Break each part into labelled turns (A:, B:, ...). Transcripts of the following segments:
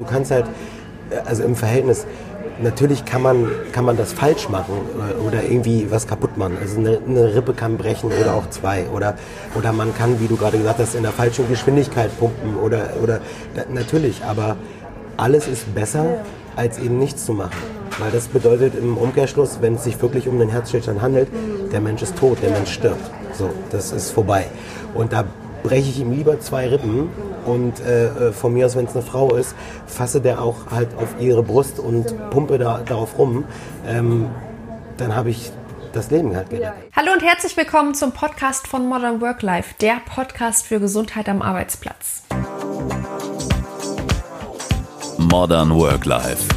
A: Du kannst halt, äh, also im Verhältnis, natürlich kann man, kann man das falsch machen oder, irgendwie was kaputt machen. Also eine, eine, Rippe kann brechen oder auch zwei. Oder, oder man kann, wie du gerade gesagt hast, in der falschen Geschwindigkeit pumpen oder, oder natürlich, aber alles ist besser, als eben nichts zu machen. Weil das bedeutet im Umkehrschluss, wenn es sich wirklich um einen Herzstillstand handelt, der Mensch ist tot, der Mensch stirbt. So, das ist vorbei. Und da breche ich ihm lieber zwei Rippen und äh, äh von mir aus, wenn es eine Frau ist, fasse der auch halt auf ihre Brust und pumpe da, darauf rum. Ähm, dann habe ich das Leben halt gerettet.
B: Hallo und herzlich willkommen zum Podcast von Modern Work Life, der Podcast für Gesundheit am Arbeitsplatz.
C: Modern Work Life.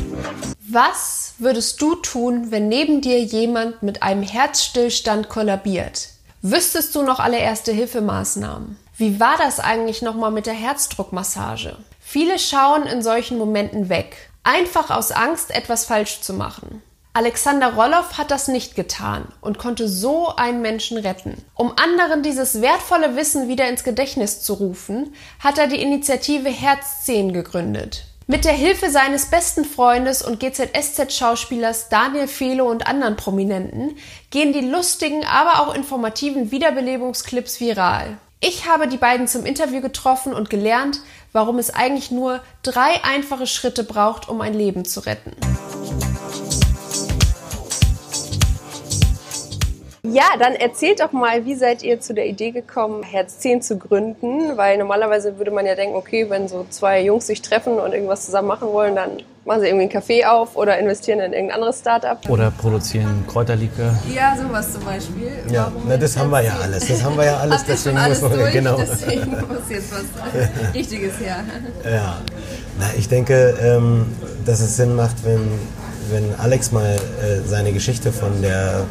B: Was würdest du tun, wenn neben dir jemand mit einem Herzstillstand kollabiert? Wüsstest du noch alle Erste-Hilfemaßnahmen? Wie war das eigentlich nochmal mit der Herzdruckmassage? Viele schauen in solchen Momenten weg, einfach aus Angst, etwas falsch zu machen. Alexander Roloff hat das nicht getan und konnte so einen Menschen retten. Um anderen dieses wertvolle Wissen wieder ins Gedächtnis zu rufen, hat er die Initiative Herz 10 gegründet. Mit der Hilfe seines besten Freundes und GZSZ-Schauspielers Daniel Felo und anderen Prominenten gehen die lustigen, aber auch informativen Wiederbelebungsclips viral. Ich habe die beiden zum Interview getroffen und gelernt, warum es eigentlich nur drei einfache Schritte braucht, um ein Leben zu retten. Ja, dann erzählt doch mal, wie seid ihr zu der Idee gekommen, Herz 10 zu gründen? Weil normalerweise würde man ja denken, okay, wenn so zwei Jungs sich treffen und irgendwas zusammen machen wollen, dann machen sie irgendwie einen Café auf oder investieren in irgendein anderes Startup.
D: Oder produzieren Kräuterlikör.
B: Ja, sowas zum Beispiel.
A: Ja, na, das haben wir ja alles. Das haben wir ja alles.
B: deswegen alles muss man, durch, genau. Deswegen muss jetzt was Richtiges her.
A: Ja, na, ich denke, ähm, dass es Sinn macht, wenn, wenn Alex mal äh, seine Geschichte von der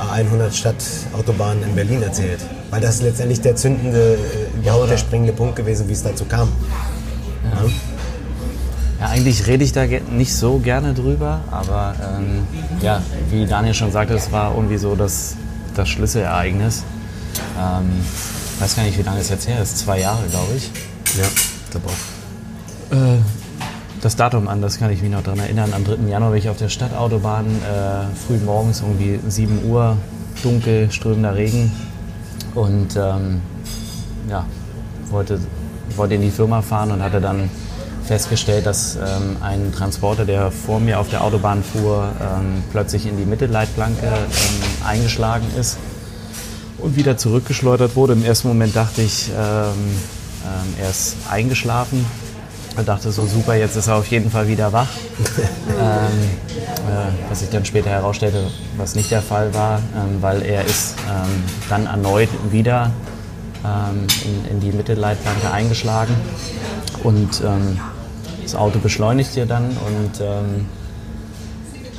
A: A100 Stadtautobahn in Berlin erzählt. Weil das ist letztendlich der zündende, überhaupt äh, der springende Punkt gewesen, wie es dazu kam.
D: Ja. ja. Eigentlich rede ich da nicht so gerne drüber, aber ähm, ja, wie Daniel schon sagte, es war irgendwie so das, das Schlüsselereignis. Ähm, ich weiß gar nicht, wie lange es jetzt her ist, zwei Jahre, glaube ich.
A: Ja, glaube auch.
D: Äh, das Datum an, das kann ich mich noch daran erinnern. Am 3. Januar bin ich auf der Stadtautobahn, äh, früh morgens, irgendwie 7 Uhr, dunkel, strömender Regen. Und ähm, ja, wollte, wollte in die Firma fahren und hatte dann festgestellt, dass ähm, ein Transporter, der vor mir auf der Autobahn fuhr, ähm, plötzlich in die Mittelleitplanke ähm, eingeschlagen ist und wieder zurückgeschleudert wurde. Im ersten Moment dachte ich, ähm, ähm, er ist eingeschlafen ich dachte so, super, jetzt ist er auf jeden Fall wieder wach. ähm, äh, was sich dann später herausstellte, was nicht der Fall war, weil er ist dann erneut wieder in, in, die Mittelleitplanke eingeschlagen. Und ähm, das Auto beschleunigt hier dann und ähm,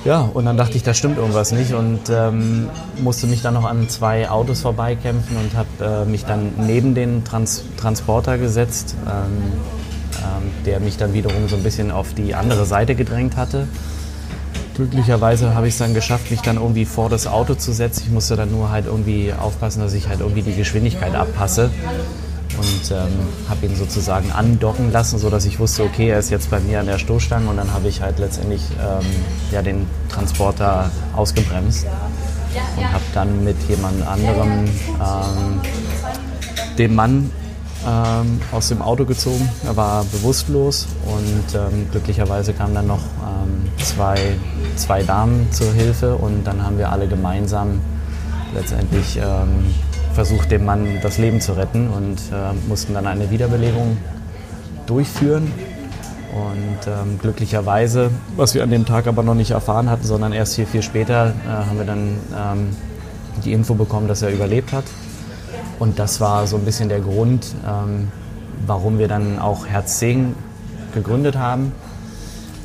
D: ja, und dann dachte ich, da stimmt irgendwas nicht und ähm, musste mich dann noch an zwei Autos vorbeikämpfen und habe äh, mich dann neben den Trans Transporter gesetzt. Ähm, ähm, der mich dann wiederum so ein bisschen auf die andere Seite gedrängt hatte. Glücklicherweise habe ich es dann geschafft, mich dann irgendwie vor das Auto zu setzen. Ich musste dann nur halt irgendwie aufpassen, dass ich halt irgendwie die Geschwindigkeit abpasse und ähm, habe ihn sozusagen andocken lassen, sodass ich wusste, okay, er ist jetzt bei mir an der Stoßstange und dann habe ich halt letztendlich ähm, ja, den Transporter ausgebremst und habe dann mit jemand anderem ähm, den Mann ähm, aus dem Auto gezogen. Er war bewusstlos und ähm, glücklicherweise kamen dann noch ähm, zwei, zwei Damen zur Hilfe und dann haben wir alle gemeinsam letztendlich versucht, dem Mann das Leben zu retten und äh, mussten dann eine Wiederbelebung durchführen. Und ähm, glücklicherweise, was wir an dem Tag aber noch nicht erfahren hatten, sondern erst hier viel später, äh, haben wir dann ähm, die Info bekommen, dass er überlebt hat. Und das war so ein bisschen der Grund, ähm, warum wir dann auch Herz 10 gegründet haben.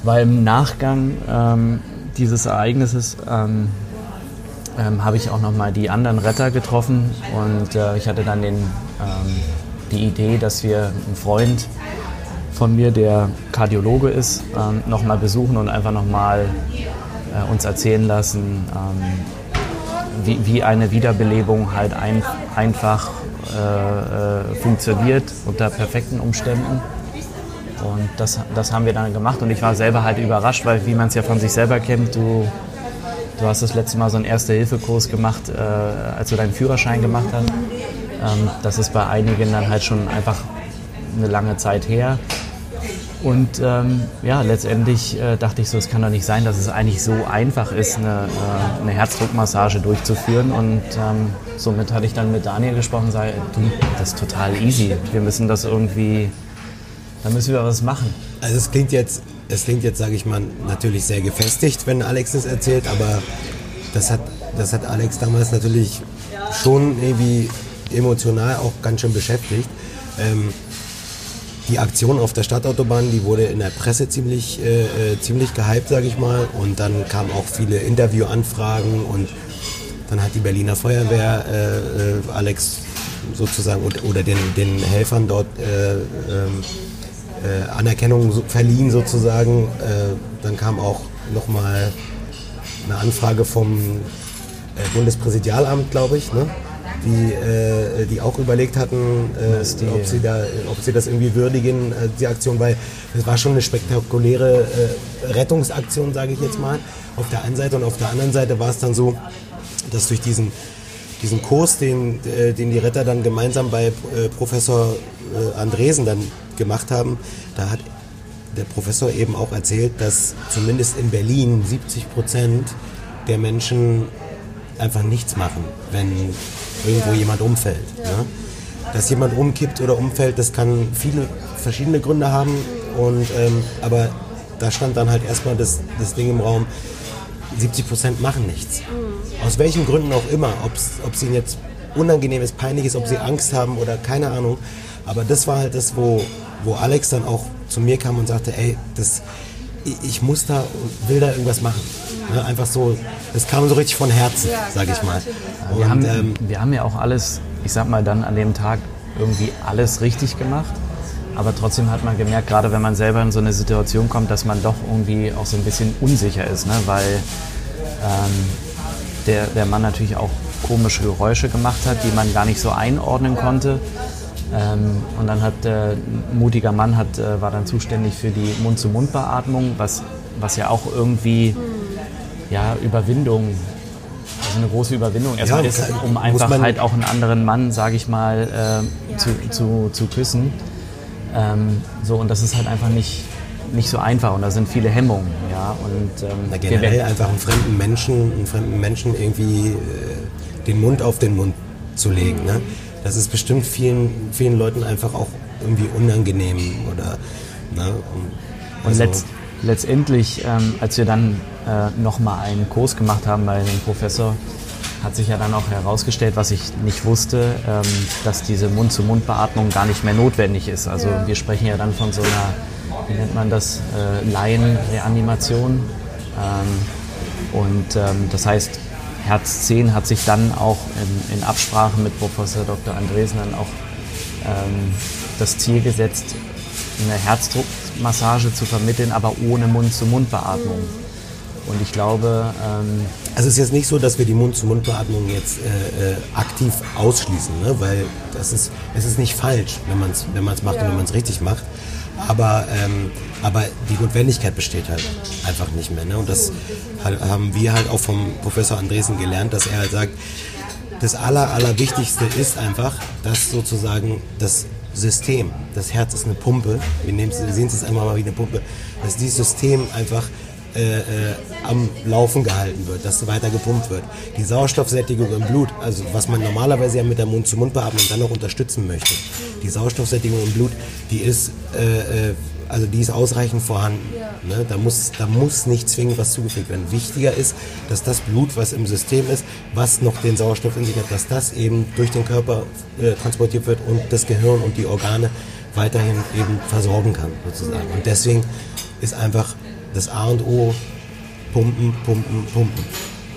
D: Weil im Nachgang ähm, dieses Ereignisses ähm, ähm habe ich auch nochmal die anderen Retter getroffen und äh, ich hatte dann den, ähm, die Idee, dass wir einen Freund von mir, der Kardiologe ist, ähm, nochmal besuchen und einfach nochmal äh, uns erzählen lassen, wie, wie eine Wiederbelebung halt ein, einfach äh, äh, funktioniert unter perfekten Umständen. Und das, das haben wir dann gemacht und ich war selber halt überrascht, weil wie man es ja von sich selber kennt, du, du hast das letzte Mal so einen Erste-Hilfe-Kurs gemacht, äh, als du deinen Führerschein gemacht hast. Ähm, das ist bei einigen dann halt schon einfach eine lange Zeit her. Und ähm, ja, letztendlich äh, dachte ich so, es kann doch nicht sein, dass es eigentlich so einfach ist, eine, äh, eine Herzdruckmassage durchzuführen. Und ähm, somit hatte ich dann mit Daniel gesprochen und sage, du, das ist total easy. Wir müssen das irgendwie, da müssen wir was machen.
A: Also es klingt jetzt, es klingt jetzt, sage ich mal, natürlich sehr gefestigt, wenn Alex das erzählt, aber das hat, das hat Alex damals natürlich schon irgendwie emotional auch ganz schön beschäftigt. Ähm, die Aktion auf der Stadtautobahn, die wurde in der Presse ziemlich, äh, äh, ziemlich gehypt, sage ich mal. Und dann kamen auch viele Interviewanfragen und dann hat die Berliner Feuerwehr äh, äh Alex sozusagen oder den, den Helfern dort äh, ähm, äh, Anerkennung verliehen sozusagen. dann kam auch nochmal eine Anfrage vom Bundespräsidialamt, glaube ich. Ne? die, äh, die auch überlegt hatten, äh, ob, sie da, ob sie das irgendwie würdigen, äh, die Aktion, weil es war schon eine spektakuläre äh, Rettungsaktion, sage ich jetzt mal, auf der einen Seite. Und auf der anderen Seite war es dann so, dass durch diesen, diesen Kurs, den, äh, den die Retter dann gemeinsam bei äh, Professor Andresen dann gemacht haben, da hat der Professor eben auch erzählt, dass zumindest in Berlin 70 Prozent der Menschen einfach nichts machen, wenn irgendwo jemand umfällt. Ne? Dass jemand umkippt oder umfällt, das kann viele verschiedene Gründe haben. Und, ähm, aber da stand dann halt erstmal das, das Ding im Raum, 70 Prozent machen nichts. Mhm. Aus welchen Gründen auch immer, ob es ihnen jetzt unangenehm ist, peinlich ist, ob sie Angst haben oder keine Ahnung. Aber das war halt das, wo, wo Alex dann auch zu mir kam und sagte, ey, das, ich muss da, will da irgendwas machen. Ne, einfach so, das kam so richtig von Herzen, ja, sag ich mal.
D: Und, wir, haben, ähm, wir haben ja auch alles, ich sag mal dann an dem Tag irgendwie alles richtig gemacht. Aber trotzdem hat man gemerkt, gerade wenn man selber in so eine Situation kommt, dass man doch irgendwie auch so ein bisschen unsicher ist, ne? weil ähm, der, der Mann natürlich auch komische Geräusche gemacht hat, die man gar nicht so einordnen konnte. Ähm, und dann hat der mutiger Mann hat, äh, war dann zuständig für die Mund-zu-Mund-Beatmung, was, was ja auch irgendwie ja, Überwindung, also eine große Überwindung erstmal ja, ist, um einfach halt auch einen anderen Mann, sage ich mal, äh, ja, zu, zu, zu, küssen. Ähm, so, und das ist halt einfach nicht, nicht so einfach und da sind viele Hemmungen. Ja, und,
A: ähm, Na, generell einfach einen fremden Menschen, einen fremden Menschen irgendwie äh, den Mund auf den Mund zu legen. Ne? Das ist bestimmt vielen, vielen Leuten einfach auch irgendwie unangenehm oder ne?
D: und, also, und letzt, letztendlich, ähm, als wir dann äh, nochmal einen Kurs gemacht haben bei dem Professor, hat sich ja dann auch herausgestellt, was ich nicht wusste, ähm, dass diese Mund-zu-Mund-Beatmung gar nicht mehr notwendig ist. Also ja. wir sprechen ja dann von so einer, wie nennt man das, äh, Laienreanimation. Ähm, und ähm, das heißt, Herz 10 hat sich dann auch in, in Absprache mit Professor Dr. Andresen dann auch ähm, das Ziel gesetzt, eine Herzdruckmassage zu vermitteln, aber ohne Mund-zu-Mund-Beatmung. Und ich glaube. Ähm
A: also es ist jetzt nicht so, dass wir die Mund-zu-Mund-Beatmung jetzt äh, äh, aktiv ausschließen, ne? weil das ist, es ist nicht falsch, wenn man es wenn macht ja. und wenn man es richtig macht. Aber, ähm, aber die Notwendigkeit besteht halt einfach nicht mehr. Ne? Und das haben wir halt auch vom Professor Andresen gelernt, dass er halt sagt, das Aller, Allerwichtigste ist einfach, dass sozusagen das System, das Herz ist eine Pumpe, wir, wir sehen es jetzt einmal mal wie eine Pumpe, dass dieses System einfach äh, äh, am Laufen gehalten wird, dass weiter gepumpt wird. Die Sauerstoffsättigung im Blut, also was man normalerweise ja mit der Mund-zu-Mund-Beatmung dann noch unterstützen möchte, die Sauerstoffsättigung im Blut, die ist, äh, äh also die ist ausreichend vorhanden. Ne? Da, muss, da muss nicht zwingend was zugefügt werden. Wichtiger ist, dass das Blut, was im System ist, was noch den Sauerstoff in sich hat, dass das eben durch den Körper äh, transportiert wird und das Gehirn und die Organe weiterhin eben versorgen kann, sozusagen. Und deswegen ist einfach das A und O, pumpen, pumpen, pumpen.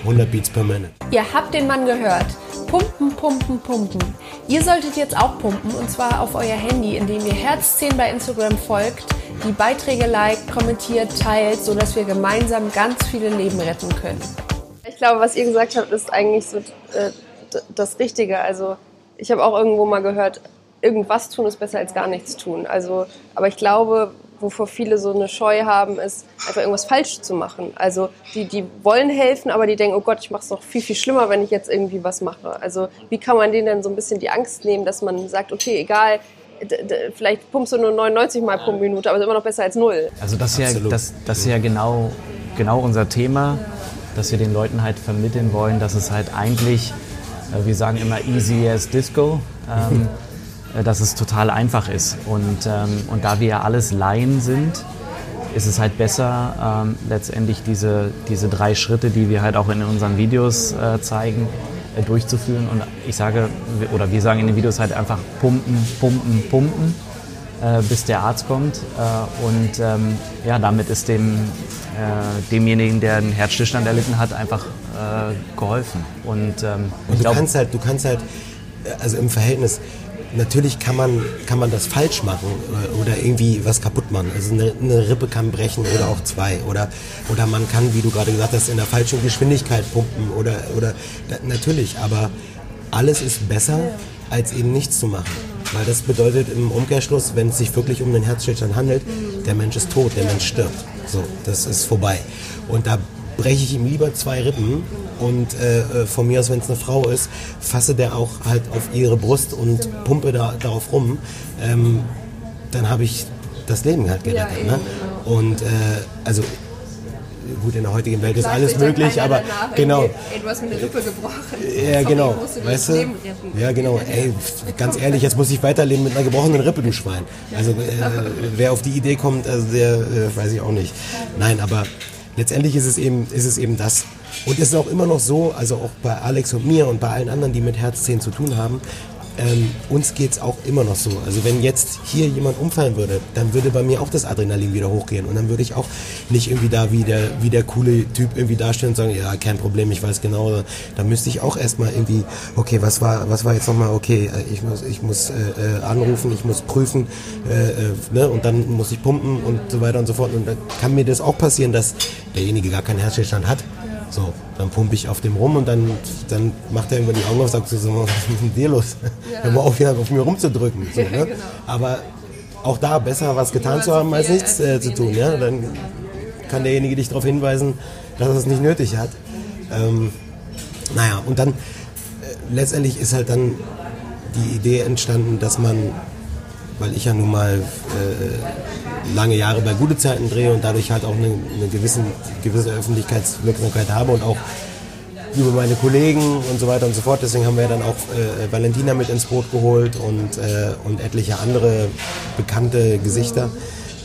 A: 100 Beats per Minute.
B: Ihr habt den Mann gehört. Pumpen, pumpen, pumpen. Ihr solltet jetzt auch pumpen und zwar auf euer Handy, indem ihr Herz 10 bei Instagram folgt, die Beiträge liked, kommentiert, teilt, sodass wir gemeinsam ganz viele Leben retten können.
E: Ich glaube, was ihr gesagt habt, ist eigentlich so äh, das Richtige. Also ich habe auch irgendwo mal gehört, irgendwas tun ist besser als gar nichts tun. Also, aber ich glaube, wovor viele so eine Scheu haben, ist einfach irgendwas falsch zu machen. Also die, die wollen helfen, aber die denken, oh Gott, ich mache es noch viel, viel schlimmer, wenn ich jetzt irgendwie was mache. Also wie kann man denen denn so ein bisschen die Angst nehmen, dass man sagt, okay, egal, vielleicht pumpst du nur 99 Mal pro Minute, aber ist immer noch besser als null.
D: Also das ist ja, das, das ist ja genau, genau unser Thema, dass wir den Leuten halt vermitteln wollen, dass es halt eigentlich, äh, wir sagen immer easy as disco, ähm, äh, dass es total einfach ist. Und, ähm, und da wir ja alles Laien sind, ist es halt besser, ähm, letztendlich diese, diese drei Schritte, die wir halt auch in unseren Videos äh, zeigen, äh, durchzuführen. Und ich sage, oder wir sagen in den Videos halt einfach pumpen, pumpen, pumpen, äh, bis der Arzt kommt. Äh, und ähm, ja, damit ist dem, äh, demjenigen, der einen Herzstillstand erlitten hat, einfach äh, geholfen. Und, ähm,
A: und du glaub, kannst halt, du kannst halt, also im Verhältnis, natürlich kann man, kann man das falsch machen oder irgendwie was kaputt machen. Also eine, eine, Rippe kann brechen oder auch zwei. Oder, oder man kann, wie du gerade gesagt hast, in der falschen Geschwindigkeit pumpen. Oder, oder natürlich, aber alles ist besser, als eben nichts zu machen. Weil das bedeutet im Umkehrschluss, wenn es sich wirklich um den Herzstillstand handelt, der Mensch ist tot, der Mensch stirbt. So, das ist vorbei. Und da breche ich ihm lieber zwei Rippen und äh, äh von mir aus, wenn es eine Frau ist, fasse der auch halt auf ihre Brust und pumpe da, darauf rum. Ähm, dann habe ich das Leben halt gerettet. Ne? Und äh, also gut, in der heutigen Welt ist alles möglich, aber danach, genau. Ey, du hast mir eine Rippe gebrochen. Ja, genau. Weißt du? Ja, genau. Ey, ganz ehrlich, jetzt muss ich weiterleben mit einer gebrochenen Rippe, du Schwein. Also äh, wer auf die Idee kommt, also der äh, weiß ich auch nicht. Nein, aber letztendlich ist es eben, ist es eben das. Und es ist auch immer noch so, also auch bei Alex und mir und bei allen anderen, die mit Herzzehen zu tun haben, ähm, uns geht es auch immer noch so. Also wenn jetzt hier jemand umfallen würde, dann würde bei mir auch das Adrenalin wieder hochgehen und dann würde ich auch nicht irgendwie da wie der, wie der coole Typ irgendwie dastehen und sagen, ja, kein Problem, ich weiß genau. Da müsste ich auch erstmal irgendwie, okay, was war, was war jetzt nochmal, okay, äh, ich muss, ich muss äh, äh, anrufen, ich muss prüfen äh, äh, ne? und dann muss ich pumpen und so weiter und so fort. Und dann kann mir das auch passieren, dass derjenige gar keinen Herzstillstand hat. So, dann pumpe ich auf dem rum und dann, dann macht er irgendwann die Augen auf und sagt so, was ist mit dir los? Ja. Hör mal auf, hier auf mir rumzudrücken. So, ne? genau. Aber auch da besser was getan zu haben, als nichts äh, zu tun. Ja? Dann kann derjenige dich darauf hinweisen, dass er es nicht nötig hat. Ähm, naja, und dann äh, letztendlich ist halt dann die Idee entstanden, dass man, weil ich ja nun mal äh, lange Jahre bei gute Zeiten drehe und dadurch halt auch eine, eine gewisse, gewisse Öffentlichkeitswirksamkeit habe und auch über meine Kollegen und so weiter und so fort. Deswegen haben wir dann auch äh, Valentina mit ins Boot geholt und, äh, und etliche andere bekannte Gesichter,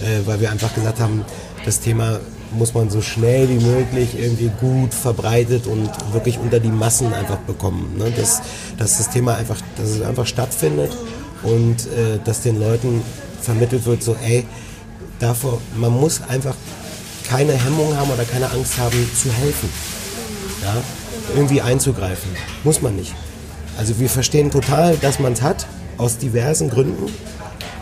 A: äh, weil wir einfach gesagt haben, das Thema muss man so schnell wie möglich irgendwie gut verbreitet und wirklich unter die Massen einfach bekommen. Ne? Dass, dass das Thema einfach, dass es einfach stattfindet und äh, dass den Leuten vermittelt wird, so ey, davor, man muss einfach keine Hemmung haben oder keine Angst haben zu helfen. Ja? Irgendwie einzugreifen. Muss man nicht. Also wir verstehen total, dass man es hat, aus diversen Gründen,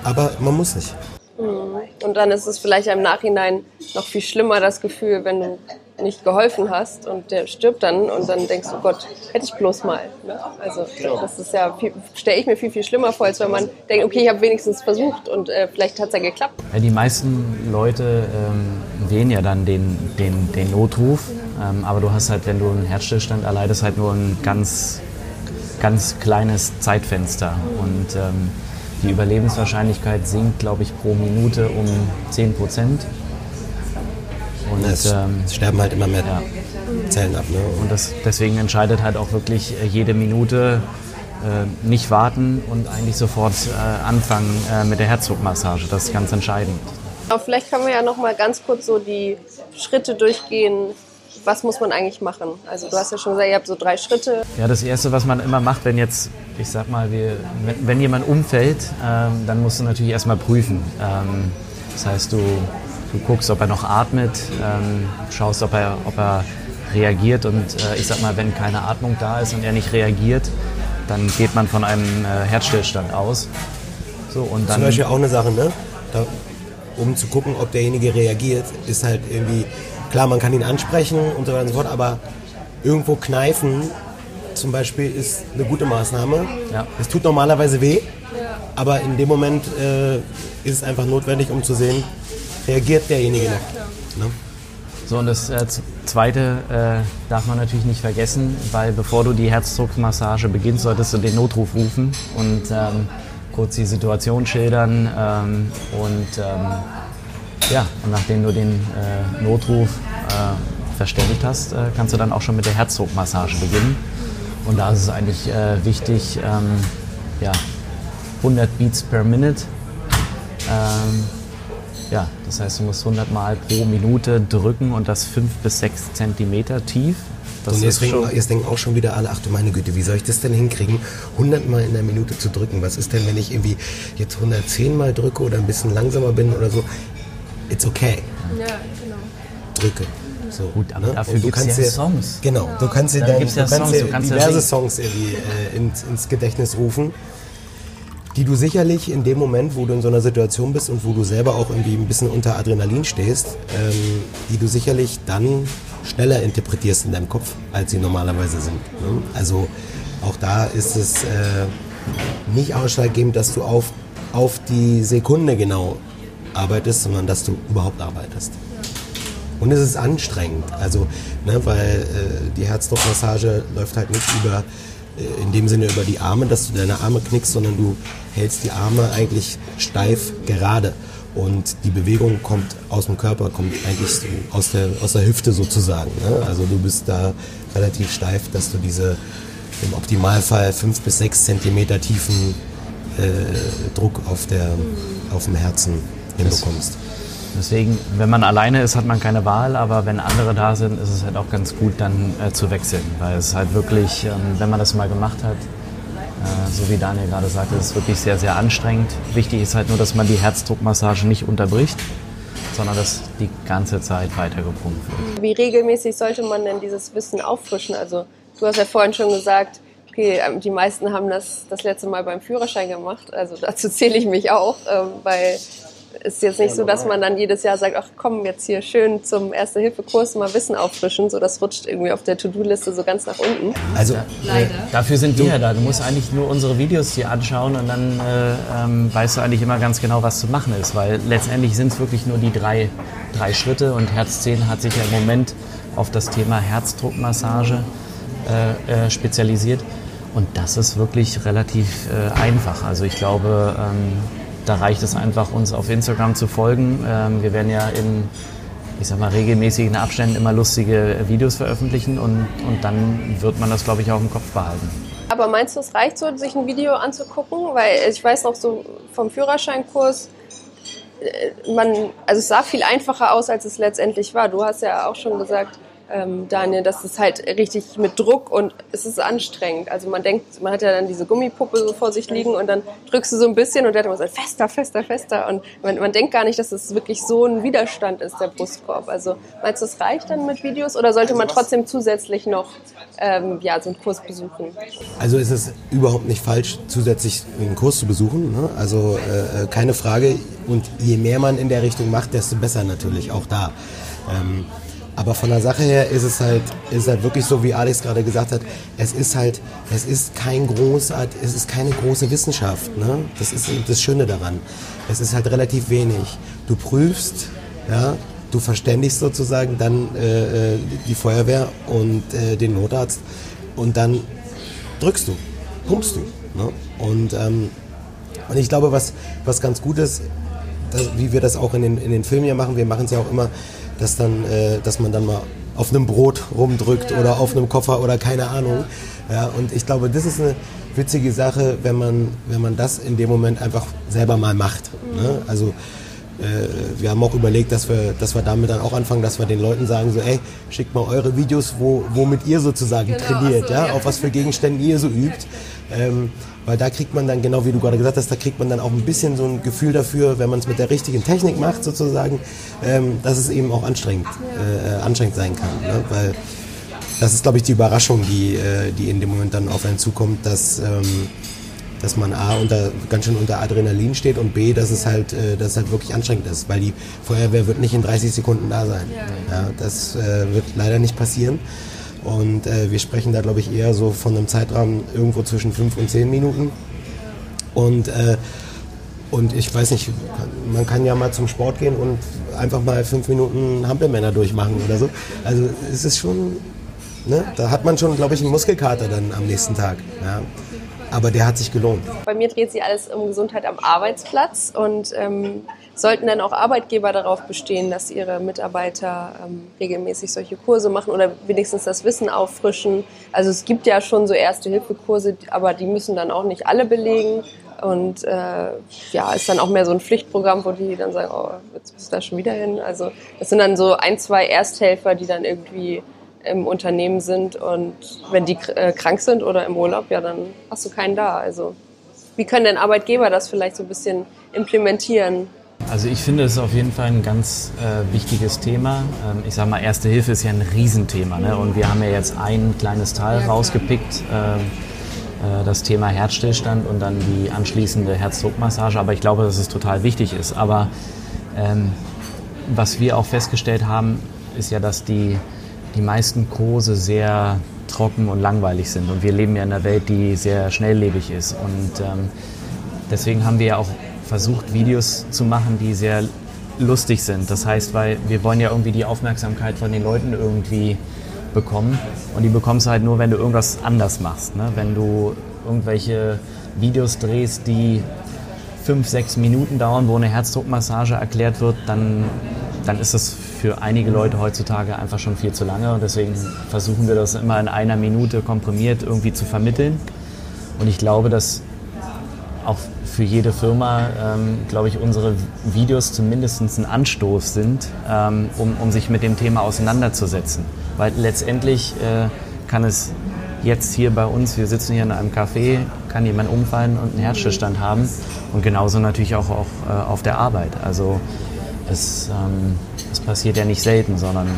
A: aber man muss nicht.
E: Mhm. Und dann ist es vielleicht im Nachhinein noch viel schlimmer, das Gefühl, wenn du nicht geholfen hast und der stirbt dann und dann denkst du, Gott, hätte ich bloß mal. Ne? Also das ist ja, stelle ich mir viel, viel schlimmer vor, als wenn man denkt, okay, ich habe wenigstens versucht und äh, vielleicht hat es ja geklappt.
D: Die meisten Leute ähm, wählen ja dann den, den, den Notruf, ähm, aber du hast halt, wenn du einen Herzstillstand erleidest, halt nur ein ganz, ganz kleines Zeitfenster und ähm, die Überlebenswahrscheinlichkeit sinkt, glaube ich, pro Minute um 10 Prozent.
A: Und es, ähm, es sterben halt immer mehr ja. Zellen ab. Ne?
D: Und das, deswegen entscheidet halt auch wirklich äh, jede Minute äh, nicht warten und eigentlich sofort äh, anfangen äh, mit der Herzdruckmassage. Das ist ganz entscheidend.
E: Aber vielleicht können wir ja noch mal ganz kurz so die Schritte durchgehen. Was muss man eigentlich machen? Also du hast ja schon gesagt, ihr habt so drei Schritte.
D: Ja, das Erste, was man immer macht, wenn jetzt, ich sag mal, wir, wenn, wenn jemand umfällt, ähm, dann musst du natürlich erstmal prüfen. Ähm, das heißt, du Du guckst, ob er noch atmet, ähm, schaust, ob er, ob er reagiert und äh, ich sag mal, wenn keine Atmung da ist und er nicht reagiert, dann geht man von einem äh, Herzstillstand aus.
A: So, und dann Zum Beispiel auch eine Sache, ne? Da, um zu gucken, ob derjenige reagiert, ist halt irgendwie, klar, man kann ihn ansprechen und so weiter und so fort, aber irgendwo kneifen zum Beispiel ist eine gute Maßnahme. Ja. Es tut normalerweise weh, aber in dem Moment äh, ist es einfach notwendig, um zu sehen, reagiert derjenige noch. Ne?
D: So, und das äh, Zweite äh, darf man natürlich nicht vergessen, weil bevor du die Herzdruckmassage beginnst, solltest du den Notruf rufen und ähm, kurz die Situation schildern. Ähm, und ähm, ja, und nachdem du den äh, Notruf äh, verständigt hast, äh, kannst du dann auch schon mit der Herzdruckmassage beginnen. Und da ist es eigentlich äh, wichtig, ähm, ja, 100 Beats per Minute. Ja, das heißt, du musst 100 Mal pro Minute drücken und das 5 bis 6 Zentimeter tief. Das
A: und jetzt, denken, jetzt denken auch schon wieder alle, ach du meine Güte, wie soll ich das denn hinkriegen, 100 Mal in der Minute zu drücken? Was ist denn, wenn ich irgendwie jetzt 110 Mal drücke oder ein bisschen langsamer bin oder so? It's okay.
E: Ja, genau.
A: Drücke. So,
D: Gut, aber
A: ne?
D: dafür gibt es
A: kannst
D: ja Songs.
A: Genau, du kannst dir
D: Da
A: dann,
D: gibt's
A: du
D: ja
A: kannst
D: Songs,
A: dir
D: du kannst ja
A: diverse. Songs irgendwie äh, ins, ins Gedächtnis rufen, die du sicherlich in dem Moment, wo du in so einer Situation bist und wo du selber auch irgendwie ein bisschen unter Adrenalin stehst, ähm, die du sicherlich dann schneller interpretierst in deinem Kopf, als sie normalerweise sind. Ne? Also auch da ist es äh, nicht ausschlaggebend, dass du auf, auf die Sekunde genau arbeitest, sondern dass du überhaupt arbeitest. Und es ist anstrengend, also, ne, weil äh, die Herzdruckmassage läuft halt nicht über, in dem Sinne über die Arme, dass du deine Arme knickst, sondern du hältst die Arme eigentlich steif gerade. Und die Bewegung kommt aus dem Körper, kommt eigentlich so aus der, aus der Hüfte sozusagen. Ne? Also du bist da relativ steif, dass du diese im Optimalfall fünf bis sechs Zentimeter tiefen äh, Druck auf, der, auf dem Herzen hinbekommst.
D: Deswegen, wenn man alleine ist, hat man keine Wahl, aber wenn andere da sind, ist es halt auch ganz gut, dann äh, zu wechseln. Weil es halt wirklich, ähm, wenn man das mal gemacht hat, äh, so wie Daniel gerade sagte, ist es wirklich sehr, sehr anstrengend. Wichtig ist halt nur, dass man die Herzdruckmassage nicht unterbricht, sondern dass die ganze Zeit weitergepumpt wird.
E: Wie regelmäßig sollte man denn dieses Wissen auffrischen? Also du hast ja vorhin schon gesagt, okay, ähm, die meisten haben das das letzte Mal beim Führerschein gemacht. Also dazu zähle ich mich auch, ähm, weil ist jetzt nicht so, dass man dann jedes Jahr sagt, ach komm, jetzt hier schön zum Erste-Hilfe-Kurs mal Wissen auffrischen. So, das rutscht irgendwie auf der To-Do-Liste so ganz nach unten.
A: Also
D: Dafür sind wir ja da. Du musst eigentlich nur unsere Videos hier anschauen und dann äh, ähm, weißt du eigentlich immer ganz genau, was zu machen ist. Weil letztendlich sind es wirklich nur die drei, drei Schritte und Herz 10 hat sich ja im Moment auf das Thema Herzdruckmassage äh, äh, spezialisiert. Und das ist wirklich relativ äh, einfach. Also ich glaube, ähm, da reicht es einfach, uns auf Instagram zu folgen. Ähm, wir werden ja in, ich sag mal, regelmäßigen Abständen immer lustige Videos veröffentlichen und, und dann wird man das, glaube ich, auch im Kopf behalten.
E: Aber meinst du, es reicht so, sich ein Video anzugucken? Weil ich weiß noch so vom Führerscheinkurs, äh, man, also es sah viel einfacher aus, als es letztendlich war. Du hast ja auch schon gesagt, ähm, Daniel, dass es halt richtig mit Druck und es ist anstrengend. Also man denkt, man hat ja dann diese Gummipuppe so vor sich liegen und dann drückst du so ein bisschen und der hat immer gesagt, fester, fester, fester. Und man, man denkt gar nicht, dass es wirklich so ein Widerstand ist, der Brustkorb. Also meinst du, es reicht dann mit Videos oder sollte man trotzdem zusätzlich noch ähm, ja, so einen Kurs besuchen?
A: Also ist es überhaupt nicht falsch, zusätzlich einen Kurs zu besuchen. Ne? Also äh, äh, keine Frage. Und je mehr man in der Richtung macht, desto besser natürlich auch da. Ähm, aber von der Sache her ist es halt, ist halt wirklich so, wie Alex gerade gesagt hat, es ist halt, es ist kein großart, es ist keine große Wissenschaft. Ne? Das ist das Schöne daran. Es ist halt relativ wenig. Du prüfst, ja, du verständigst sozusagen dann äh, äh, die Feuerwehr und äh, den Notarzt und dann drückst du, pumpst du. Ne? Und, ähm, und ich glaube, was, was ganz gut ist, dass, wie wir das auch in den, in den Filmen ja machen, wir machen es ja auch immer, dass, dann, äh, dass man dann mal auf einem Brot rumdrückt oder auf einem Koffer oder keine Ahnung. Ja, und ich glaube, das ist eine witzige Sache, wenn man, wenn man das in dem Moment einfach selber mal macht. Ne? Also äh, wir haben auch überlegt, dass wir, dass wir damit dann auch anfangen, dass wir den Leuten sagen, so, ey, schickt mal eure Videos, wo, womit ihr sozusagen trainiert, ja? auf was für Gegenständen ihr so übt. Ähm, weil da kriegt man dann, genau wie du gerade gesagt hast, da kriegt man dann auch ein bisschen so ein Gefühl dafür, wenn man es mit der richtigen Technik macht sozusagen, ähm, dass es eben auch anstrengend, äh, anstrengend sein kann. Ne? Weil das ist, glaube ich, die Überraschung, die, äh, die in dem Moment dann auf einen zukommt, dass, ähm, dass man A, unter, ganz schön unter Adrenalin steht und B, dass es halt, äh, dass es halt wirklich anstrengend ist, weil die Feuerwehr wird nicht in 30 Sekunden da sein. Ja, das äh, wird leider nicht passieren. Und äh, wir sprechen da, glaube ich, eher so von einem Zeitraum irgendwo zwischen fünf und zehn Minuten. Und, äh, Und ich weiß nicht, man kann ja mal zum Sport gehen und einfach mal fünf Minuten Hampelmänner durchmachen oder so. Also es ist schon, ne, da hat man schon, glaube ich, einen Muskelkater dann am nächsten Tag. Ja. Aber der hat sich gelohnt.
E: Bei mir dreht sich alles um Gesundheit am Arbeitsplatz und ähm, sollten dann auch Arbeitgeber darauf bestehen, dass ihre Mitarbeiter ähm, regelmäßig solche Kurse machen oder wenigstens das Wissen auffrischen. Also es gibt ja schon so Erste-Hilfe-Kurse, aber die müssen dann auch nicht alle belegen. Und äh, ja, ist dann auch mehr so ein Pflichtprogramm, wo die dann sagen, oh, jetzt bist du da schon wieder hin. Also das sind dann so ein, zwei Ersthelfer, die dann irgendwie im Unternehmen sind und wenn die äh, krank sind oder im Urlaub, ja, dann hast du keinen da. Also wie können denn Arbeitgeber das vielleicht so ein bisschen implementieren?
D: Also ich finde, es ist auf jeden Fall ein ganz äh, wichtiges Thema. Ähm, ich sage mal, Erste Hilfe ist ja ein Riesenthema. Ne? Und wir haben ja jetzt ein kleines Teil rausgepickt, äh, äh, das Thema Herzstillstand und dann die anschließende Herzdruckmassage. Aber ich glaube, dass es total wichtig ist. Aber ähm, was wir auch festgestellt haben, ist ja, dass die, die meisten Kurse sehr trocken und langweilig sind. Und wir leben ja in einer Welt, die sehr schnelllebig ist. Und ähm, deswegen haben wir ja auch versucht, Videos zu machen, die sehr lustig sind. Das heißt, weil wir wollen ja irgendwie die Aufmerksamkeit von den Leuten irgendwie bekommen. Und die bekommst du halt nur, wenn du irgendwas anders machst. Ne? Wenn du irgendwelche Videos drehst, die fünf, sechs Minuten dauern, wo eine Herzdruckmassage erklärt wird, dann, dann ist das für einige Leute heutzutage einfach schon viel zu lange. Und deswegen versuchen wir das immer in einer Minute komprimiert irgendwie zu vermitteln. Und ich glaube, dass auch für jede Firma, ähm, glaube ich, unsere Videos zumindest ein Anstoß sind, ähm, um, um sich mit dem Thema auseinanderzusetzen. Weil letztendlich äh, kann es jetzt hier bei uns, wir sitzen hier in einem Café, kann jemand umfallen und einen Herzstillstand haben und genauso natürlich auch, auch äh, auf der Arbeit. Also es, ähm, es passiert ja nicht selten, sondern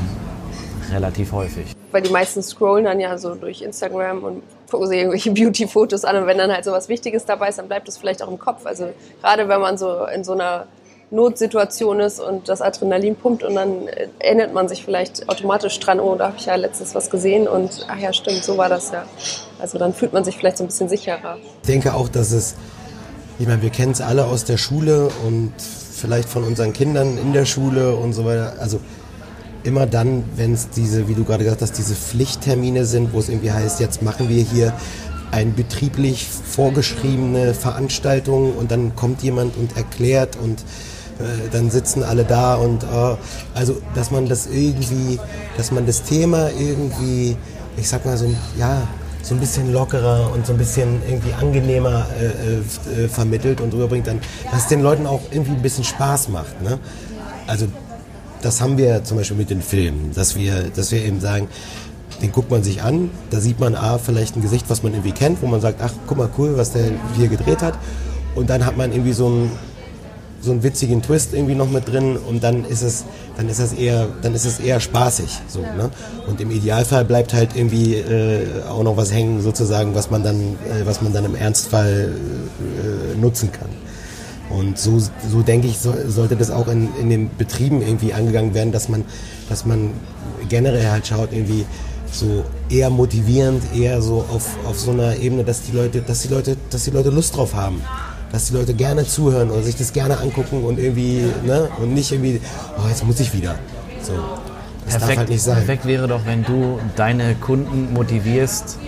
D: relativ häufig.
E: Weil die meisten scrollen dann ja so durch Instagram und gucken irgendwelche Beauty-Fotos an und wenn dann halt so was Wichtiges dabei ist, dann bleibt es vielleicht auch im Kopf. Also gerade wenn man so in so einer Notsituation ist und das Adrenalin pumpt und dann erinnert man sich vielleicht automatisch dran, oh, da habe ich ja letztens was gesehen und ach ja, stimmt, so war das ja. Also dann fühlt man sich vielleicht so ein bisschen sicherer.
A: Ich denke auch, dass es, ich meine, wir kennen es alle aus der Schule und vielleicht von unseren Kindern in der Schule und so weiter. Also immer dann, wenn es diese, wie du gerade gesagt hast, diese Pflichttermine sind, wo es irgendwie heißt, jetzt machen wir hier eine betrieblich vorgeschriebene Veranstaltung und dann kommt jemand und erklärt und äh, dann sitzen alle da und äh, also dass man das irgendwie, dass man das Thema irgendwie, ich sag mal so, ja, so ein bisschen lockerer und so ein bisschen irgendwie angenehmer äh, äh, vermittelt und rüberbringt, dann, dass es den Leuten auch irgendwie ein bisschen Spaß macht. Ne? Also das haben wir zum Beispiel mit den Filmen, dass wir, dass wir eben sagen, den guckt man sich an, da sieht man A, vielleicht ein Gesicht, was man irgendwie kennt, wo man sagt, ach, guck mal, cool, was der hier gedreht hat. Und dann hat man irgendwie so einen, so einen witzigen Twist irgendwie noch mit drin und dann ist es, dann ist es eher, dann ist es eher spaßig. So, ne? Und im Idealfall bleibt halt irgendwie äh, auch noch was hängen, sozusagen, was man dann, äh, was man dann im Ernstfall äh, nutzen kann. Und so, so denke ich, so, sollte das auch in, in den Betrieben irgendwie angegangen werden, dass man, dass man generell halt schaut, irgendwie so eher motivierend, eher so auf, auf so einer Ebene, dass die Leute, dass die Leute, dass die Leute Lust drauf haben. Dass die Leute gerne zuhören oder sich das gerne angucken und irgendwie, ne, und nicht irgendwie, oh, jetzt muss ich wieder. So.
D: Das perfekt, darf halt nicht sein. Perfekt wäre doch, wenn du deine Kunden motivierst,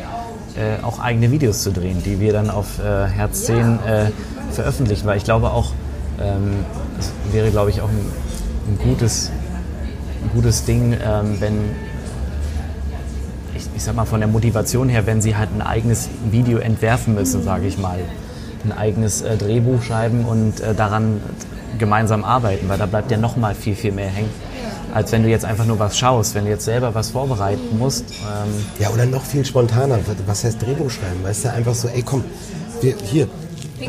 D: äh, auch eigene Videos zu drehen, die wir dann auf äh, Herz 10 äh, veröffentlichen, weil ich glaube auch, ähm, es wäre, glaube ich, auch ein, ein gutes, ein gutes Ding, ähm, wenn ich, ich sag mal von der Motivation her, wenn sie halt ein eigenes Video entwerfen müssen, sage ich mal, ein eigenes äh, Drehbuch schreiben und äh, daran gemeinsam arbeiten, weil da bleibt ja noch mal viel, viel mehr hängen als wenn du jetzt einfach nur was schaust, wenn du jetzt selber was vorbereiten musst. Ähm
A: ja, oder noch viel spontaner. Was heißt Drehbuch schreiben? Weißt du, einfach so, ey komm, wir, hier,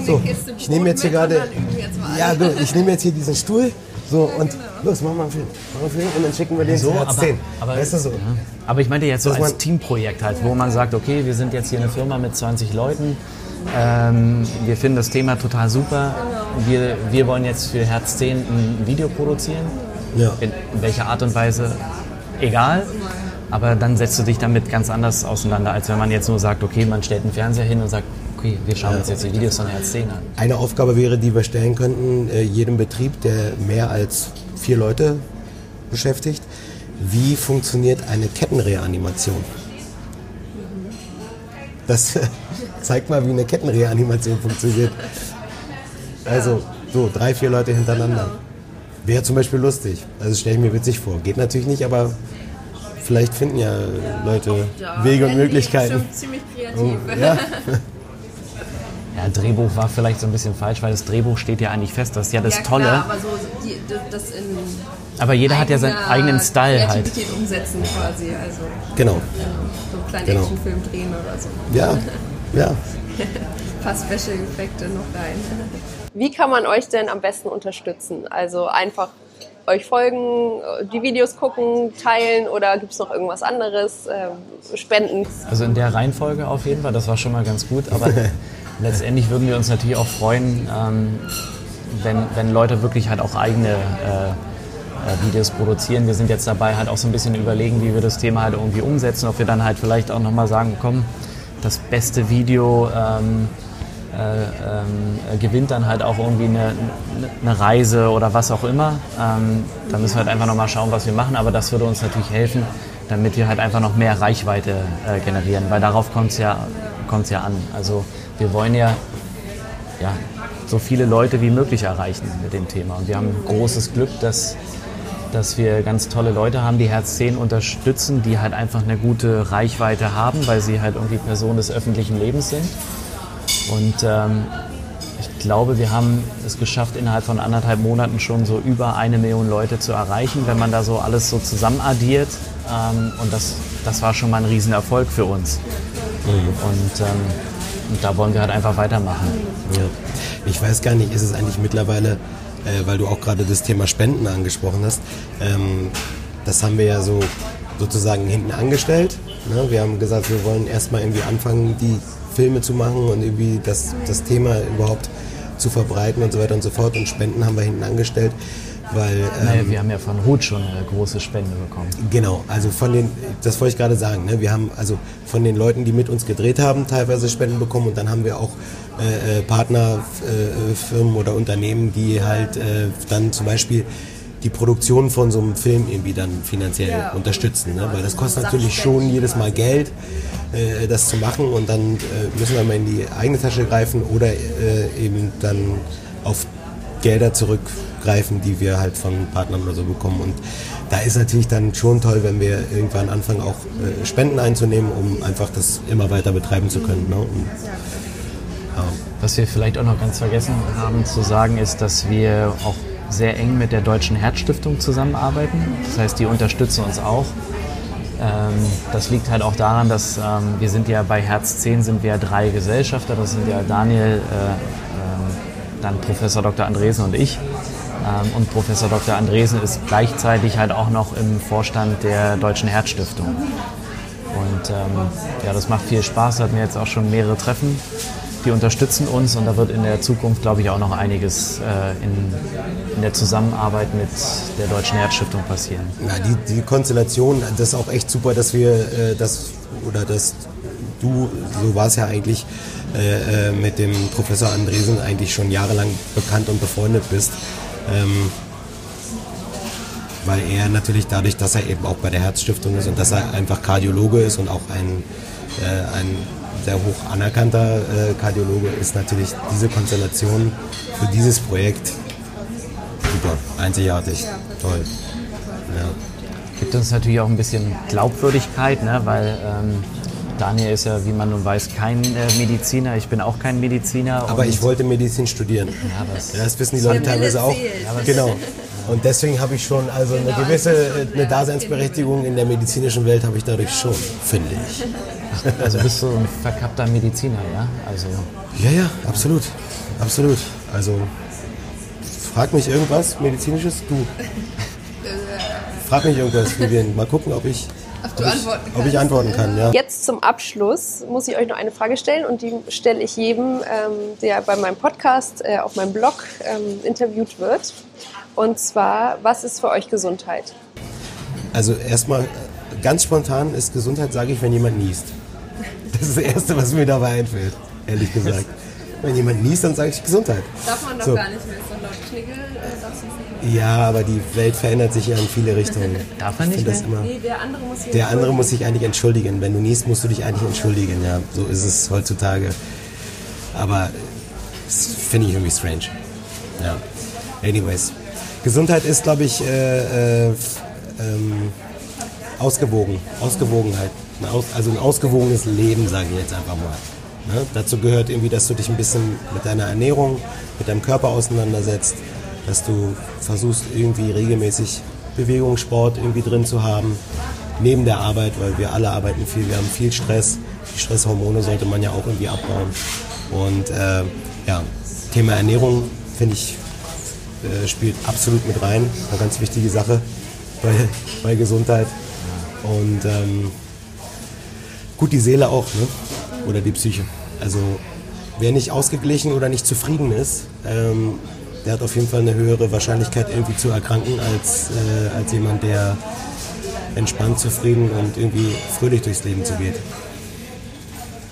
A: so, ich nehme jetzt hier gerade, ja, du, ich nehme jetzt hier diesen Stuhl, so und los, mach mal einen Film, mach mal einen Film und dann schicken wir den so,
D: aber, 10. Aber, weißt du so? Ja. Aber ich meinte jetzt so als Teamprojekt halt, wo man sagt, okay, wir sind jetzt hier eine Firma mit 20 Leuten, ähm, wir finden das Thema total super, wir, wir wollen jetzt für Herz 10 ein Video produzieren, ja. in, in welcher Art und Weise, egal, aber dann setzt du dich damit ganz anders auseinander, als wenn man jetzt nur sagt, okay, man stellt einen Fernseher hin und sagt, Okay, wir schauen uns jetzt die Videos von Herz 10 an.
A: Eine Aufgabe wäre, die wir stellen könnten, äh, jedem Betrieb, der mehr als vier Leute beschäftigt, wie funktioniert eine Kettenreanimation? Das zeigt mal, wie eine Kettenreanimation funktioniert. Also so drei, vier Leute hintereinander. Wäre zum Beispiel lustig. Also stelle ich mir witzig vor. Geht natürlich nicht, aber vielleicht finden ja Leute Wege und Möglichkeiten.
E: ziemlich
A: Oh, ja.
D: Ja, Drehbuch war vielleicht so ein bisschen falsch, weil das Drehbuch steht ja eigentlich fest. Das ist ja das Tolle.
E: Klar, aber so die, das in
D: Aber jeder hat ja seinen eigenen Style halt.
E: Umsetzen quasi, also
A: Genau.
E: so einen kleinen
A: Genau.
E: Actionfilm drehen oder so.
A: Ja. Ja.
E: Ein paar Special-Effekte noch rein. Wie kann man euch denn am besten unterstützen? Also einfach euch folgen, die Videos gucken, teilen oder gibt es noch irgendwas anderes? Ähm, Spenden?
D: Also in der Reihenfolge auf jeden Fall, das war schon mal ganz gut. Aber letztendlich würden wir uns natürlich auch freuen, ähm, wenn, wenn Leute wirklich halt auch eigene äh, äh, Videos produzieren. Wir sind jetzt dabei halt auch so ein bisschen überlegen, wie wir das Thema halt irgendwie umsetzen, ob wir dann halt vielleicht auch nochmal sagen, komm, das beste Video ähm, äh, äh, gewinnt dann halt auch irgendwie eine, eine Reise oder was auch immer. Ähm, da müssen wir halt einfach nochmal schauen, was wir machen, aber das würde uns natürlich helfen, damit wir halt einfach noch mehr Reichweite äh, generieren, weil darauf kommt es ja, ja an. Also wir wollen ja, ja so viele Leute wie möglich erreichen mit dem Thema und wir haben großes Glück, dass dass wir ganz tolle Leute haben, die Herz 10 unterstützen, die halt einfach eine gute Reichweite haben, weil sie halt irgendwie Personen des öffentlichen Lebens sind. Und ähm, ich glaube, wir haben es geschafft, innerhalb von anderthalb Monaten schon so über eine Million Leute zu erreichen, wenn man da so alles so zusammen addiert. Ähm, und das, das war schon mal ein Riesenerfolg für uns. Und, ähm, und da wollen wir halt einfach weitermachen.
A: Ja. Ich weiß gar nicht, ist es eigentlich mittlerweile, äh, weil du auch gerade das Thema Spenden angesprochen hast, ähm, das haben wir ja so sozusagen hinten angestellt. Ne? Wir haben gesagt, wir wollen erstmal irgendwie anfangen, die Filme zu machen und irgendwie das, das Thema überhaupt zu verbreiten und so weiter und so fort. Und Spenden haben wir hinten angestellt, weil
D: Naja,
A: ähm,
D: wir haben ja von Ruth schon eine große Spende bekommen.
A: Genau, also von den, das wollte ich gerade sagen, ne? wir haben also von den Leuten, die mit uns gedreht haben, teilweise Spenden bekommen und dann haben wir auch äh, äh, Partnerfirmen äh, Firmen oder Unternehmen, die halt äh, dann zum Beispiel die Produktion von so einem Film irgendwie dann finanziell unterstützen, ne? weil das kostet natürlich schon jedes Mal Geld, äh, das zu machen und dann äh, müssen wir mal in die eigene Tasche greifen oder äh, eben dann auf Gelder zurückgreifen, die wir halt von Partnern oder so bekommen. Und da ist natürlich dann schon toll, wenn wir irgendwann anfangen, auch äh, Spenden einzunehmen, um einfach das immer weiter betreiben zu können. Ne? Und,
D: Was wir vielleicht auch noch ganz vergessen haben zu sagen, ist, dass wir auch sehr eng mit der Deutschen Herzstiftung zusammenarbeiten. Das heißt, die unterstützen uns auch. Ähm, das liegt halt auch daran, dass ähm, wir sind ja bei Herz 10 sind wir drei Gesellschafter. Das sind ja Daniel, äh, ähm, dann Professor Dr. Andresen und ich. Ähm, und Professor Dr. Andresen ist gleichzeitig halt auch noch im Vorstand der Deutschen Herzstiftung. Und ähm, ja, das macht viel Spaß. Wir hatten jetzt auch schon mehrere Treffen. Die unterstützen uns und da wird in der Zukunft, glaube ich, auch noch einiges äh, in, in der Zusammenarbeit mit der Deutschen Herzstiftung passieren.
A: ja, die, die Konstellation, das ist auch echt super, dass wir äh, das oder dass du, so war es ja eigentlich, äh, äh, mit dem Professor Andresen eigentlich schon jahrelang bekannt und befreundet bist. Ähm, weil er natürlich dadurch, dass er eben auch bei der Herzstiftung ist und dass er einfach Kardiologe ist und auch ein, äh, ein sehr hoch anerkannter äh, Kardiologe ist, natürlich diese Konstellation für dieses Projekt super, einzigartig, toll. Ja.
D: Gibt uns natürlich auch ein bisschen Glaubwürdigkeit, ne? weil ähm, Daniel ist ja, wie man nun weiß, kein äh, Mediziner. Ich bin auch kein Mediziner.
A: Aber
D: und-
A: ich wollte Medizin studieren.
D: Ja, was,
A: Ja, das wissen die Leute teilweise auch. Genau. Und deswegen habe ich schon, also eine gewisse äh, eine Daseinsberechtigung in der medizinischen Welt habe ich dadurch schon, finde ich.
D: also bist du ein verkappter Mediziner, ja? Also
A: Ja, ja, absolut. Absolut. Also frag mich irgendwas Medizinisches, du. Frag mich irgendwas, Vivian. Mal gucken, ob ich, ob
E: du
A: ich,
E: antworten
A: ob ich antworten kann. Ja.
E: Jetzt zum Abschluss muss ich euch noch eine Frage stellen und die stelle ich jedem, ähm, der bei meinem Podcast äh, auf meinem Blog ähm, interviewt wird. Und zwar, was ist für euch Gesundheit?
A: Also erstmal ganz spontan ist Gesundheit, sage ich, wenn jemand niest. Das ist das Erste, was mir dabei einfällt. ehrlich gesagt. Wenn jemand niest, dann sage ich Gesundheit.
E: Darf man doch
A: So.
E: gar nicht mehr. Doch laut Knigge,
A: Ja, aber die Welt verändert sich ja in viele Richtungen.
D: Darf man
A: Ich
D: nicht mehr?
A: immer.
E: Nee, der andere muss
A: Der andere muss sich eigentlich entschuldigen. Wenn du niest, musst du dich eigentlich entschuldigen. Ja, so ist es heutzutage. Aber das finde ich irgendwie strange. Ja. Anyways. Gesundheit ist, glaube ich, äh, äh, ähm, ausgewogen. Ausgewogenheit. Also ein ausgewogenes Leben, sage ich jetzt einfach mal. Ne? Dazu gehört irgendwie, dass du dich ein bisschen mit deiner Ernährung, mit deinem Körper auseinandersetzt, dass du versuchst, irgendwie regelmäßig Bewegung, Sport irgendwie drin zu haben, neben der Arbeit, weil wir alle arbeiten viel, wir haben viel Stress. Die Stresshormone sollte man ja auch irgendwie abbauen. Und äh, ja, Thema Ernährung, finde ich, äh, spielt absolut mit rein. Eine ganz wichtige Sache bei, bei Gesundheit. Und ähm, gut, die Seele auch, ne? oder die Psyche. Also wer nicht ausgeglichen oder nicht zufrieden ist, ähm, der hat auf jeden Fall eine höhere Wahrscheinlichkeit irgendwie zu erkranken als, äh, als jemand, der entspannt, zufrieden und irgendwie fröhlich durchs Leben zu geht.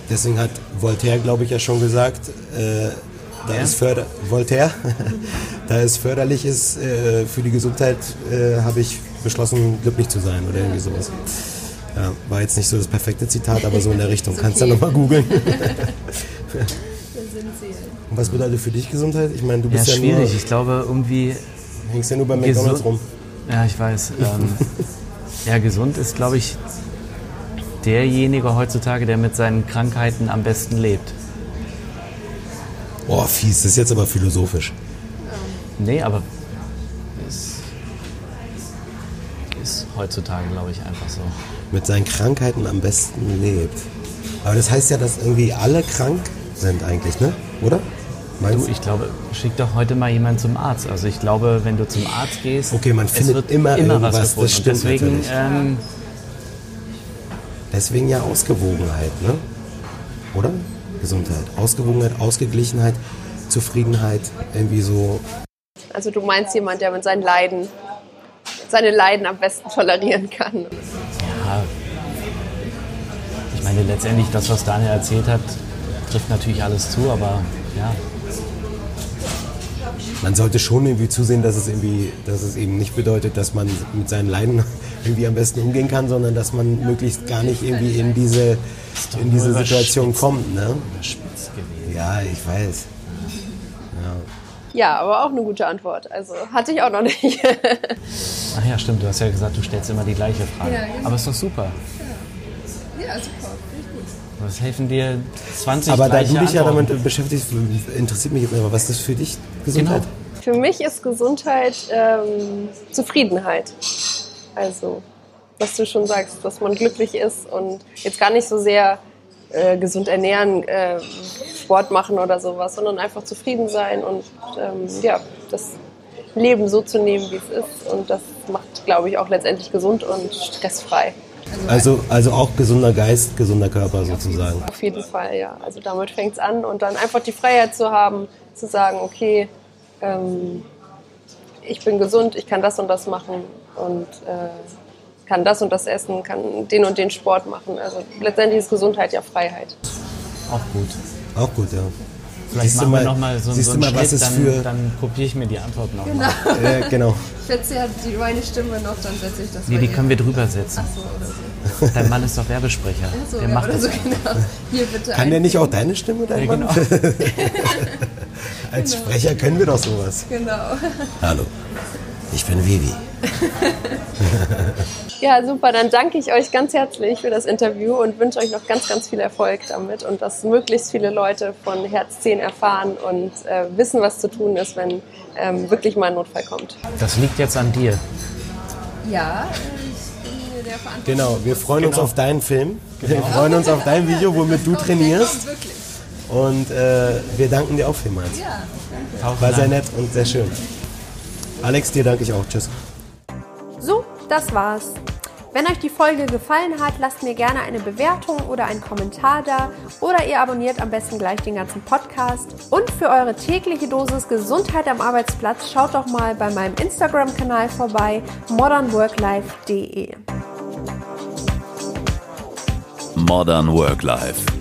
A: Deswegen hat Voltaire, glaube ich, ja schon gesagt, äh, da
D: Wer?
A: ist Förder Voltaire, da es förderlich ist äh, für die Gesundheit, äh, habe ich beschlossen, glücklich zu sein oder irgendwie sowas. Ja, war jetzt nicht so das perfekte Zitat, aber so in der Richtung. Kannst du ja nochmal googeln. Und was bedeutet für dich Gesundheit? Ich meine, du
D: Ja,
A: bist ja,
D: schwierig.
A: nur,
D: Ich glaube, irgendwie
A: hängst ja nur bei McDonalds rum.
D: Ja, ich weiß. Ähm, ja, gesund ist, glaube ich, derjenige heutzutage, der mit seinen Krankheiten am besten lebt.
A: Boah, fies, das ist jetzt aber philosophisch.
D: Nee, aber ist, ist heutzutage, glaube ich, einfach so.
A: Mit seinen Krankheiten am besten lebt. Aber das heißt ja, dass irgendwie alle krank sind eigentlich, ne? Oder? Meinst
D: Du, ich glaube, schick doch heute mal jemand zum Arzt. Also ich glaube, wenn du zum Arzt gehst,
A: Okay, man
D: es
A: findet
D: wird
A: immer irgendwas, das
D: gefunden.
A: stimmt
D: Und deswegen, ähm,
A: Deswegen ja Ausgewogenheit, ne? Oder? Gesundheit. Ausgewogenheit, Ausgeglichenheit, Zufriedenheit, irgendwie so.
E: Also du meinst jemand, der mit seinen Leiden, seine Leiden am besten tolerieren kann.
D: ja, ich meine, letztendlich das, was Daniel erzählt hat, trifft natürlich alles zu, aber ja,
A: Man sollte schon irgendwie zusehen, dass es irgendwie, dass es eben nicht bedeutet, dass man mit seinen Leiden irgendwie am besten umgehen kann, sondern dass man möglichst gar nicht irgendwie in diese, in diese Situation kommt, ne? Ja, ich weiß.
E: Ja, aber auch eine gute Antwort. Also hatte ich auch noch nicht.
D: Ach ja, stimmt, du hast ja gesagt, du stellst immer die gleiche Frage.
E: Ja, genau.
D: Aber ist doch super.
E: ja, super.
D: Was helfen dir 20
A: Aber da du dich ja damit beschäftigst, interessiert mich immer, was ist das für dich Gesundheit?
E: Für mich ist Gesundheit ähm, Zufriedenheit. Also, was du schon sagst, dass man glücklich ist und jetzt gar nicht so sehr äh, gesund ernähren, äh, Sport machen oder sowas, sondern einfach zufrieden sein und ähm, ja, das Leben so zu nehmen, wie es ist. Und das macht, glaube ich, auch letztendlich gesund und stressfrei.
A: Also, also auch gesunder Geist, gesunder Körper sozusagen.
E: Auf jeden Fall, ja. Also damit fängt es an und dann einfach die Freiheit zu haben, zu sagen, okay, ähm, ich bin gesund, ich kann das und das machen und äh, kann das und das essen, kann den und den Sport machen. Also letztendlich ist Gesundheit ja Freiheit.
D: Auch gut.
A: Auch gut, ja.
D: Vielleicht
A: Siehst du
D: machen wir
A: mal-
D: nochmal so, so einen
A: mal, es
D: dann,
A: für-
D: dann kopiere ich mir die Antwort nochmal.
A: Äh, genau.
E: Setze ja die, meine Stimme noch, dann setze ich das
D: Nee, die können wir drüber setzen.
E: so oder so.
D: Dein Mann ist doch Werbesprecher.
E: so
D: Der
E: ja,
D: macht
E: oder
D: das.
E: so, genau. Hier bitte
A: Kann der nicht auch deine Stimme, dein
D: Ja,
A: Mann?
D: genau.
A: Als Sprecher können wir doch sowas.
E: Genau.
A: Hallo, ich bin Vivi.
E: Ja, super. Dann danke ich euch ganz herzlich für das Interview und wünsche euch noch ganz, ganz viel Erfolg damit und dass möglichst viele Leute von Herz 10 erfahren und äh, wissen, was zu tun ist, wenn ähm, wirklich mal ein Notfall kommt.
D: Das liegt jetzt an dir.
E: Ja, ich bin mir der Verantwortung.
A: Genau, wir freuen uns
D: Genau.
A: auf deinen Film. Wir freuen uns auf dein Video, womit du trainierst. Und äh, wir danken dir auch vielmals.
E: Ja.
D: Tauchen
A: War sehr nett und sehr schön. Alex, dir danke ich auch. Tschüss.
B: So, das war's. Wenn euch die Folge gefallen hat, lasst mir gerne eine Bewertung oder einen Kommentar da oder ihr abonniert am besten gleich den ganzen Podcast. Und für eure tägliche Dosis Gesundheit am Arbeitsplatz schaut doch mal bei meinem Instagram-Kanal vorbei, modernworklife.de.
C: Modern Work Life.